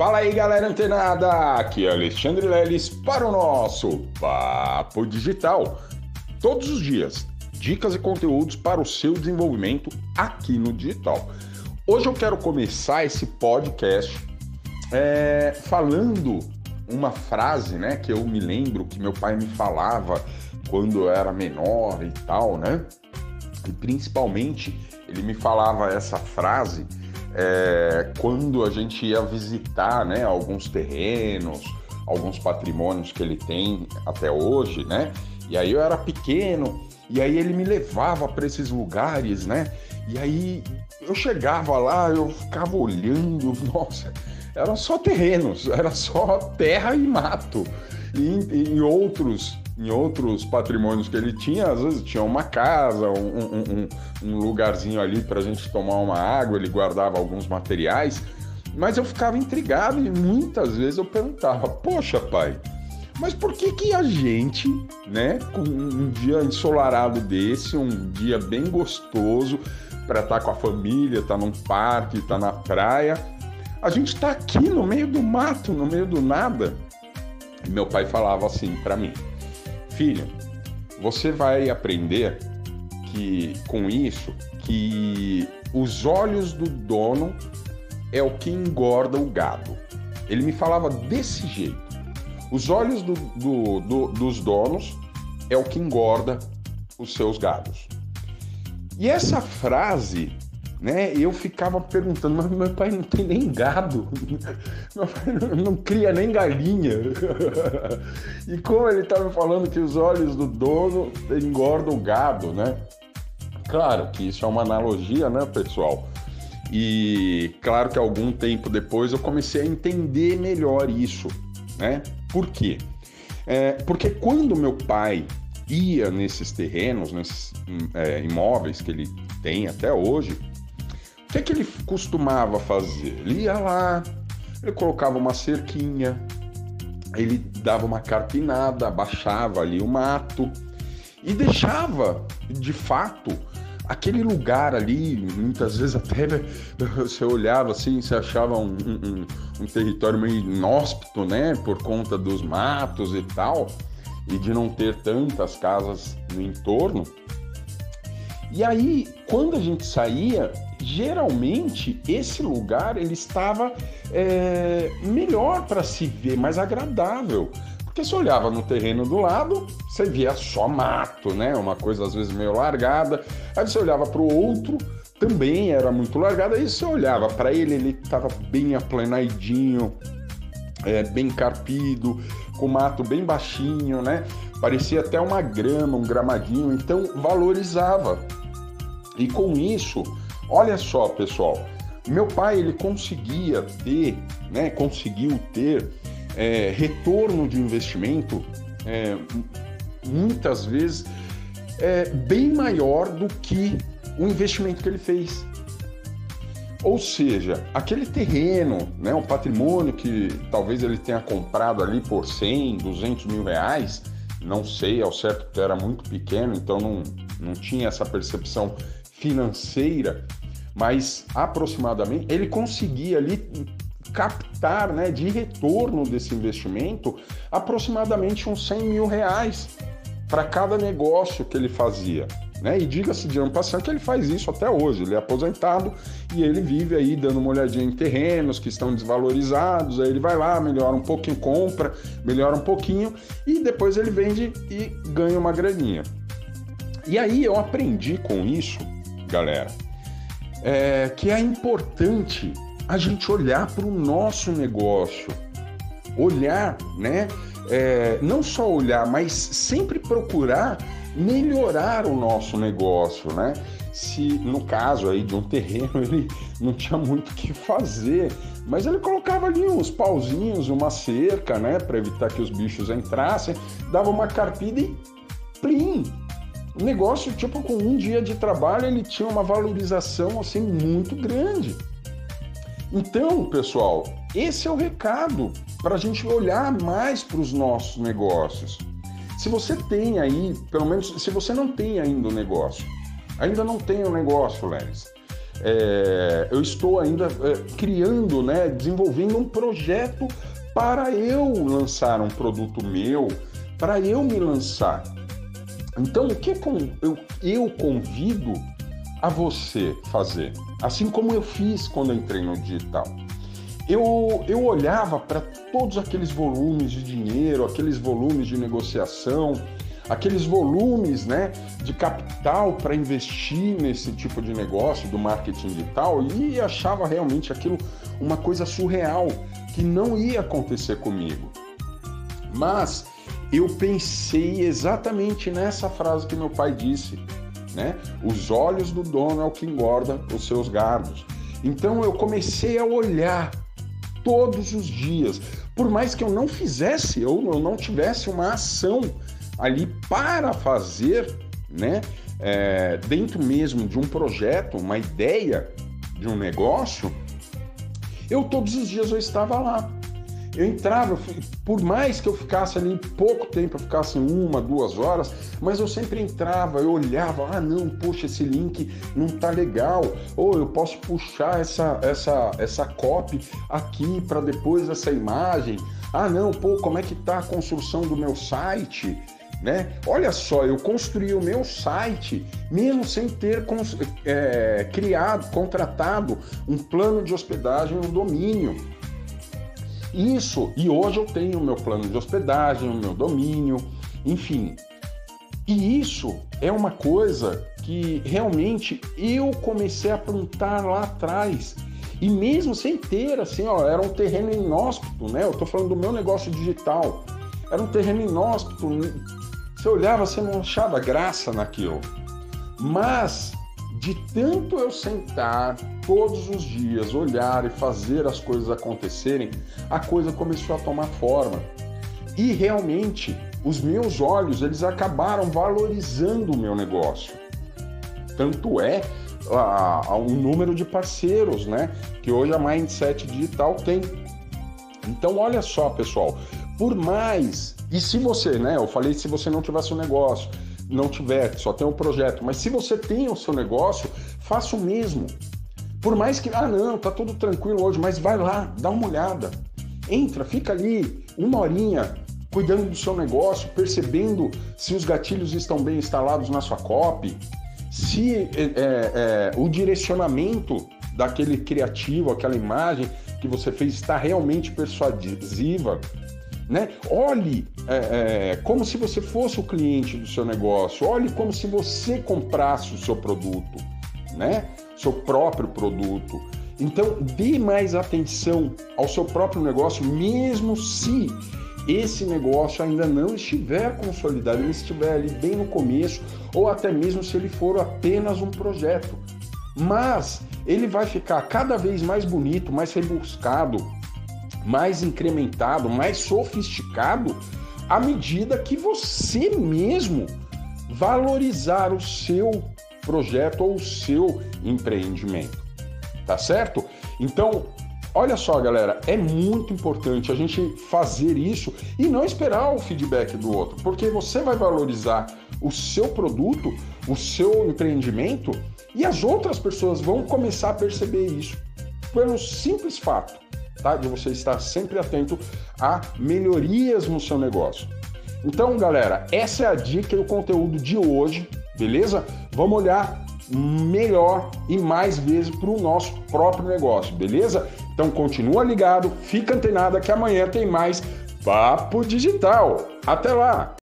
Fala aí, galera antenada! Aqui é Alexandre Leles para o nosso Papo Digital. Todos os dias, dicas e conteúdos para o seu desenvolvimento aqui no digital. Hoje eu quero começar esse podcast é, falando uma frase, né, que eu me lembro que meu pai me falava quando eu era menor e tal, né? E principalmente ele me falava essa frase é, quando a gente ia visitar né, alguns terrenos, alguns patrimônios que ele tem até hoje, né? E aí eu era pequeno, e aí ele me levava para esses lugares, né? E aí eu chegava lá, eu ficava olhando, nossa, eram só terrenos, era só terra e mato. E em outros em outros patrimônios que ele tinha, às vezes tinha uma casa, um, um, um lugarzinho ali para a gente tomar uma água, ele guardava alguns materiais, mas eu ficava intrigado e muitas vezes eu perguntava: Poxa, pai, mas por que que a gente, né, com um dia ensolarado desse, um dia bem gostoso para estar tá com a família, estar tá num parque, estar tá na praia, a gente está aqui no meio do mato, no meio do nada? E meu pai falava assim para mim: filho, você vai aprender que com isso que os olhos do dono é o que engorda o gado. Ele me falava desse jeito. Os olhos do, do, do, dos donos é o que engorda os seus gados. E essa frase né? Eu ficava perguntando, mas meu pai não tem nem gado, meu pai não cria nem galinha. E como ele estava falando que os olhos do dono engordam o gado, né? Claro que isso é uma analogia, né, pessoal? E claro que algum tempo depois eu comecei a entender melhor isso, né? Por quê? É, porque quando meu pai ia nesses terrenos, nesses é, imóveis que ele tem até hoje, o que, é que ele costumava fazer? Ele ia lá, ele colocava uma cerquinha, ele dava uma carpinada, abaixava ali o mato e deixava, de fato, aquele lugar ali, muitas vezes até você olhava assim, você achava um, um, um, território meio inóspito, né, por conta dos matos e tal, e de não ter tantas casas no entorno. E aí, quando a gente saía, geralmente esse lugar ele estava é, melhor para se ver, mais agradável. Porque você olhava no terreno do lado, você via só mato, né? Uma coisa às vezes meio largada. Aí você olhava para o outro, também era muito largada. Aí você olhava para ele, ele estava bem aplanadinho, é, bem carpido, com mato bem baixinho, né? Parecia até uma grama, um gramadinho. Então valorizava. E com isso, Olha só, pessoal, meu pai ele conseguia ter, né, conseguiu ter é, retorno de investimento é, muitas vezes é, bem maior do que o investimento que ele fez. Ou seja, aquele terreno, né, o patrimônio que talvez ele tenha comprado ali por 100, 200 mil reais, não sei ao certo, porque era muito pequeno, então não, não tinha essa percepção financeira, mas aproximadamente ele conseguia ali captar né, de retorno desse investimento aproximadamente uns 100 mil reais para cada negócio que ele fazia. Né? E diga-se de ano passado que ele faz isso até hoje. Ele é aposentado e ele vive aí dando uma olhadinha em terrenos que estão desvalorizados. Aí ele vai lá, melhora um pouquinho, compra, melhora um pouquinho e depois ele vende e ganha uma graninha. E aí eu aprendi com isso, galera, é, que é importante a gente olhar para o nosso negócio, olhar, né? É, não só olhar, mas sempre procurar melhorar o nosso negócio, né? Se no caso aí de um terreno ele não tinha muito o que fazer, mas ele colocava ali uns pauzinhos, uma cerca, né, para evitar que os bichos entrassem, dava uma carpida e plim, o negócio, tipo, com um dia de trabalho, ele tinha uma valorização assim muito grande. Então, pessoal, esse é o recado para a gente olhar mais para os nossos negócios. Se você tem aí, pelo menos, se você não tem ainda o um negócio, ainda não tem o um negócio, Leris, é, eu estou ainda é, criando, né, desenvolvendo um projeto para eu lançar um produto meu, para eu me lançar. Então, o que eu, eu convido a você fazer? Assim como eu fiz quando entrei no digital. Eu, eu olhava para todos aqueles volumes de dinheiro, aqueles volumes de negociação, aqueles volumes né, de capital para investir nesse tipo de negócio do marketing digital e achava realmente aquilo uma coisa surreal que não ia acontecer comigo. Mas eu pensei exatamente nessa frase que meu pai disse, né? Os olhos do dono é o que engorda os seus gados. Então eu comecei a olhar todos os dias, por mais que eu não fizesse ou eu não tivesse uma ação ali para fazer, né? É, dentro mesmo de um projeto, uma ideia de um negócio, eu todos os dias eu estava lá. Eu entrava, por mais que eu ficasse ali pouco tempo, eu ficasse uma, duas horas, mas eu sempre entrava, eu olhava, ah não, poxa, esse link não tá legal, ou eu posso puxar essa essa essa copy aqui para depois essa imagem. Ah não, pô, como é que tá a construção do meu site? Né? Olha só, eu construí o meu site mesmo sem ter é, criado, contratado um plano de hospedagem, um domínio. Isso, e hoje eu tenho o meu plano de hospedagem, o meu domínio, enfim. E isso é uma coisa que realmente eu comecei a plantar lá atrás. E mesmo sem ter, assim, ó, era um terreno inóspito, né? Eu tô falando do meu negócio digital. Era um terreno inóspito. Você olhava, você não achava graça naquilo. Mas de tanto eu sentar todos os dias, olhar e fazer as coisas acontecerem, a coisa começou a tomar forma. E realmente, os meus olhos, eles acabaram valorizando o meu negócio. Tanto é a, a, o número de parceiros, né, que hoje a Mindset Digital tem. Então, olha só, pessoal, por mais e se você, né, eu falei se você não tivesse um negócio, não tiver, só tem um projeto. Mas se você tem o seu negócio, faça o mesmo. Por mais que, ah, não, tá tudo tranquilo hoje, mas vai lá, dá uma olhada. Entra, fica ali uma horinha cuidando do seu negócio, percebendo se os gatilhos estão bem instalados na sua copy, se é, é, o direcionamento daquele criativo, aquela imagem que você fez está realmente persuasiva, né? Olhe é, é, como se você fosse o cliente do seu negócio, olhe como se você comprasse o seu produto, né? Seu próprio produto. Então, dê mais atenção ao seu próprio negócio, mesmo se esse negócio ainda não estiver consolidado, ele estiver ali bem no começo, ou até mesmo se ele for apenas um projeto. Mas ele vai ficar cada vez mais bonito, mais rebuscado, mais incrementado, mais sofisticado à medida que você mesmo valorizar o seu projeto ou o seu empreendimento. Tá certo? Então, olha só, galera, é muito importante a gente fazer isso e não esperar o feedback do outro, porque você vai valorizar o seu produto, o seu empreendimento e as outras pessoas vão começar a perceber isso pelo simples fato tá? De você estar sempre atento a melhorias no seu negócio. Então, galera, essa é a dica e o conteúdo de hoje, beleza? Vamos olhar melhor e mais vezes para o nosso próprio negócio, beleza? Então continua ligado, fica antenado que amanhã tem mais Papo Digital. Até lá!